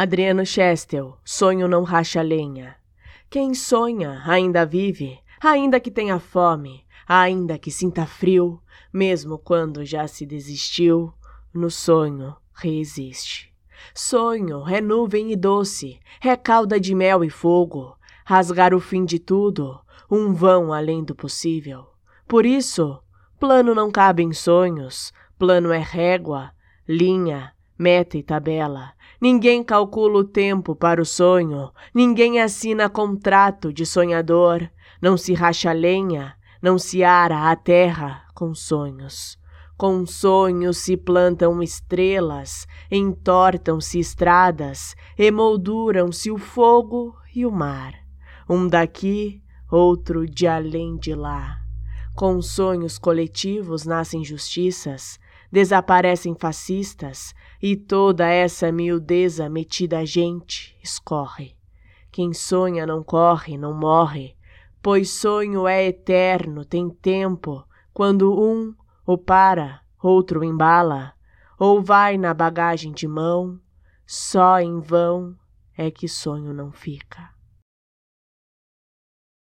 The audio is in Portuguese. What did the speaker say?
Adriano Chestel, sonho não racha lenha. Quem sonha ainda vive, ainda que tenha fome, ainda que sinta frio, mesmo quando já se desistiu, no sonho reexiste. Sonho é nuvem e doce, é calda de mel e fogo, rasgar o fim de tudo, um vão além do possível. Por isso, plano não cabe em sonhos, plano é régua, linha, meta e tabela. Ninguém calcula o tempo para o sonho, ninguém assina contrato de sonhador, não se racha lenha, não se ara a terra com sonhos. Com sonhos se plantam estrelas, entortam-se estradas, emolduram-se o fogo e o mar. Um daqui, outro de além de lá. Com sonhos coletivos nascem justiças, desaparecem fascistas e toda essa miudeza metida a gente escorre. Quem sonha não corre, não morre, pois sonho é eterno, tem tempo, quando um o para, outro embala, ou vai na bagagem de mão, só em vão é que sonho não fica.